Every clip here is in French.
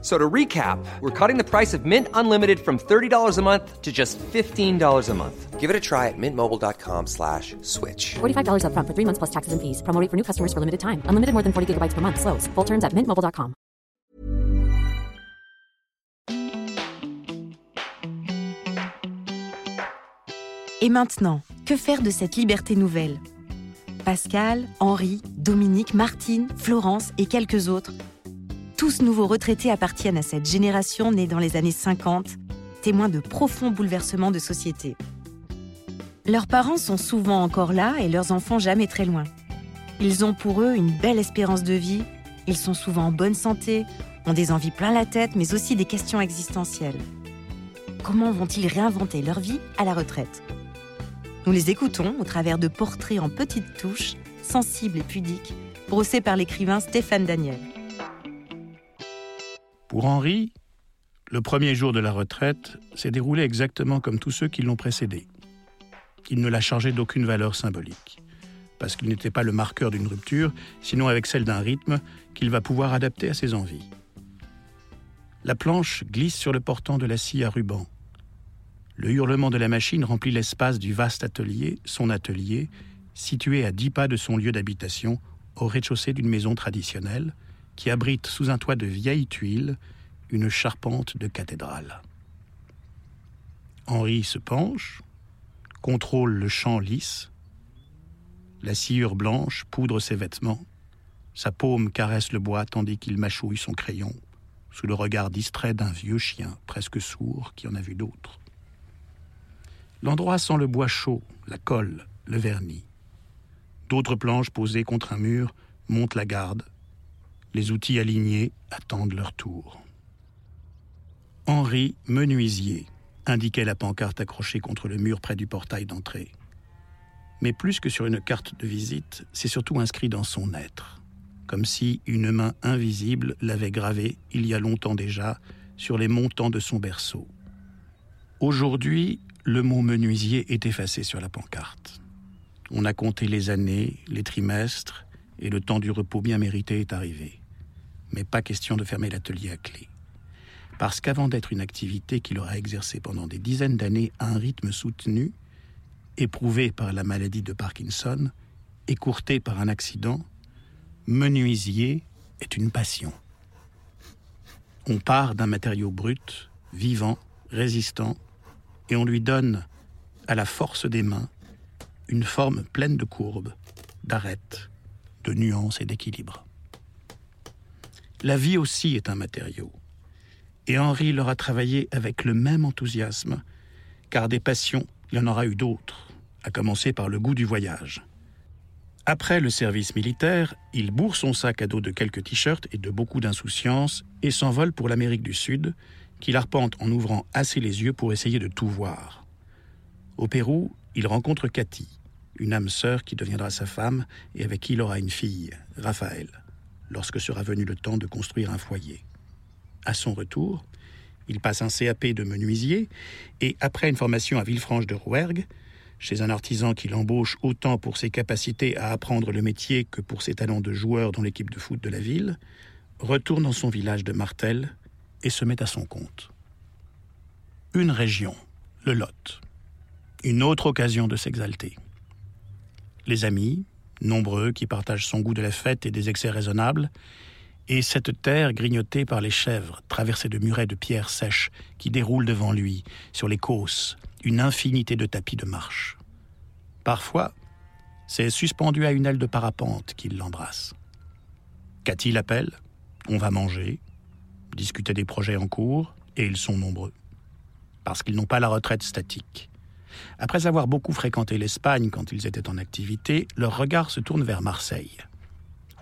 So to recap, we're cutting the price of Mint Unlimited from $30 a month to just $15 a month. Give it a try at mintmobile.com slash switch. $45 upfront for three months plus taxes and fees. Promo rate for new customers for limited time. Unlimited more than 40 gigabytes per month. Slows. Full terms at mintmobile.com. Et maintenant, que faire de cette liberté nouvelle Pascal, Henri, Dominique, Martine, Florence et quelques autres tous nouveaux retraités appartiennent à cette génération née dans les années 50, témoins de profonds bouleversements de société. Leurs parents sont souvent encore là et leurs enfants jamais très loin. Ils ont pour eux une belle espérance de vie, ils sont souvent en bonne santé, ont des envies plein la tête, mais aussi des questions existentielles. Comment vont-ils réinventer leur vie à la retraite? Nous les écoutons au travers de portraits en petites touches, sensibles et pudiques, brossés par l'écrivain Stéphane Daniel. Pour Henri, le premier jour de la retraite s'est déroulé exactement comme tous ceux qui l'ont précédé. Il ne l'a chargé d'aucune valeur symbolique, parce qu'il n'était pas le marqueur d'une rupture, sinon avec celle d'un rythme qu'il va pouvoir adapter à ses envies. La planche glisse sur le portant de la scie à ruban. Le hurlement de la machine remplit l'espace du vaste atelier, son atelier, situé à dix pas de son lieu d'habitation, au rez-de-chaussée d'une maison traditionnelle, qui abrite sous un toit de vieilles tuiles une charpente de cathédrale. Henri se penche, contrôle le champ lisse, la sciure blanche poudre ses vêtements, sa paume caresse le bois tandis qu'il mâchouille son crayon, sous le regard distrait d'un vieux chien presque sourd qui en a vu d'autres. L'endroit sent le bois chaud, la colle, le vernis. D'autres planches posées contre un mur montent la garde, les outils alignés attendent leur tour. Henri Menuisier indiquait la pancarte accrochée contre le mur près du portail d'entrée. Mais plus que sur une carte de visite, c'est surtout inscrit dans son être, comme si une main invisible l'avait gravé il y a longtemps déjà sur les montants de son berceau. Aujourd'hui, le mot menuisier est effacé sur la pancarte. On a compté les années, les trimestres, et le temps du repos bien mérité est arrivé. Mais pas question de fermer l'atelier à clé. Parce qu'avant d'être une activité qu'il aura exercée pendant des dizaines d'années à un rythme soutenu, éprouvé par la maladie de Parkinson, écourté par un accident, menuisier est une passion. On part d'un matériau brut, vivant, résistant, et on lui donne, à la force des mains, une forme pleine de courbes, d'arêtes, de nuances et d'équilibre. La vie aussi est un matériau. Et Henri l'aura travaillé avec le même enthousiasme, car des passions, il en aura eu d'autres, à commencer par le goût du voyage. Après le service militaire, il bourre son sac à dos de quelques t-shirts et de beaucoup d'insouciance et s'envole pour l'Amérique du Sud, qu'il arpente en ouvrant assez les yeux pour essayer de tout voir. Au Pérou, il rencontre Cathy, une âme sœur qui deviendra sa femme et avec qui il aura une fille, Raphaël, lorsque sera venu le temps de construire un foyer. À son retour, il passe un CAP de menuisier et, après une formation à Villefranche de Rouergue, chez un artisan qui l'embauche autant pour ses capacités à apprendre le métier que pour ses talents de joueur dans l'équipe de foot de la ville, retourne dans son village de Martel et se met à son compte. Une région, le Lot. Une autre occasion de s'exalter les amis, nombreux, qui partagent son goût de la fête et des excès raisonnables, et cette terre grignotée par les chèvres, traversée de murets de pierres sèches qui déroulent devant lui, sur les causses, une infinité de tapis de marche. Parfois, c'est suspendu à une aile de parapente qu'il l'embrasse. Cathy l'appelle, on va manger, discuter des projets en cours, et ils sont nombreux. Parce qu'ils n'ont pas la retraite statique. Après avoir beaucoup fréquenté l'Espagne quand ils étaient en activité, leur regard se tourne vers Marseille,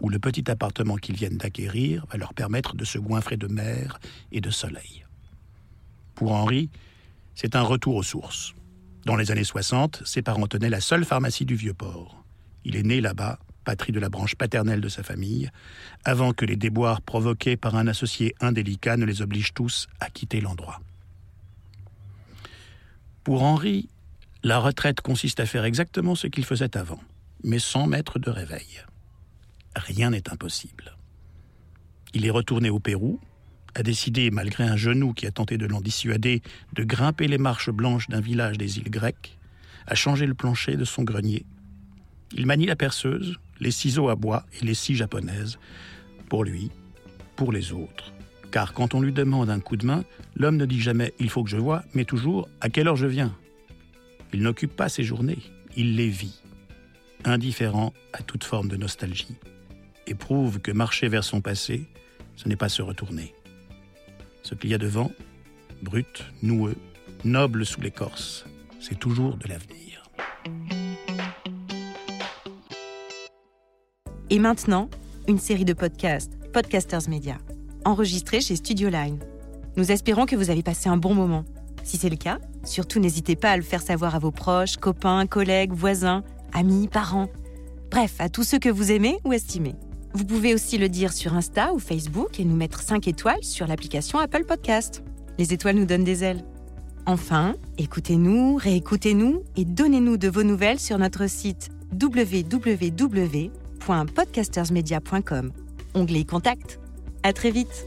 où le petit appartement qu'ils viennent d'acquérir va leur permettre de se goinfrer de mer et de soleil. Pour Henri, c'est un retour aux sources. Dans les années 60, ses parents tenaient la seule pharmacie du Vieux-Port. Il est né là-bas, patrie de la branche paternelle de sa famille, avant que les déboires provoqués par un associé indélicat ne les obligent tous à quitter l'endroit. Pour Henri, la retraite consiste à faire exactement ce qu'il faisait avant, mais sans mettre de réveil. Rien n'est impossible. Il est retourné au Pérou, a décidé, malgré un genou qui a tenté de l'en dissuader, de grimper les marches blanches d'un village des îles grecques, a changé le plancher de son grenier. Il manie la perceuse, les ciseaux à bois et les scies japonaises, pour lui, pour les autres. Car quand on lui demande un coup de main, l'homme ne dit jamais il faut que je voie, mais toujours à quelle heure je viens? Il n'occupe pas ses journées, il les vit, indifférent à toute forme de nostalgie, et prouve que marcher vers son passé, ce n'est pas se retourner. Ce qu'il y a devant, brut, noueux, noble sous l'écorce, c'est toujours de l'avenir. Et maintenant, une série de podcasts, Podcasters Media, enregistrés chez Studio Line. Nous espérons que vous avez passé un bon moment. Si c'est le cas, surtout n'hésitez pas à le faire savoir à vos proches, copains, collègues, voisins, amis, parents. Bref, à tous ceux que vous aimez ou estimez. Vous pouvez aussi le dire sur Insta ou Facebook et nous mettre 5 étoiles sur l'application Apple Podcast. Les étoiles nous donnent des ailes. Enfin, écoutez-nous, réécoutez-nous et donnez-nous de vos nouvelles sur notre site www.podcastersmedia.com. Onglet Contact. À très vite.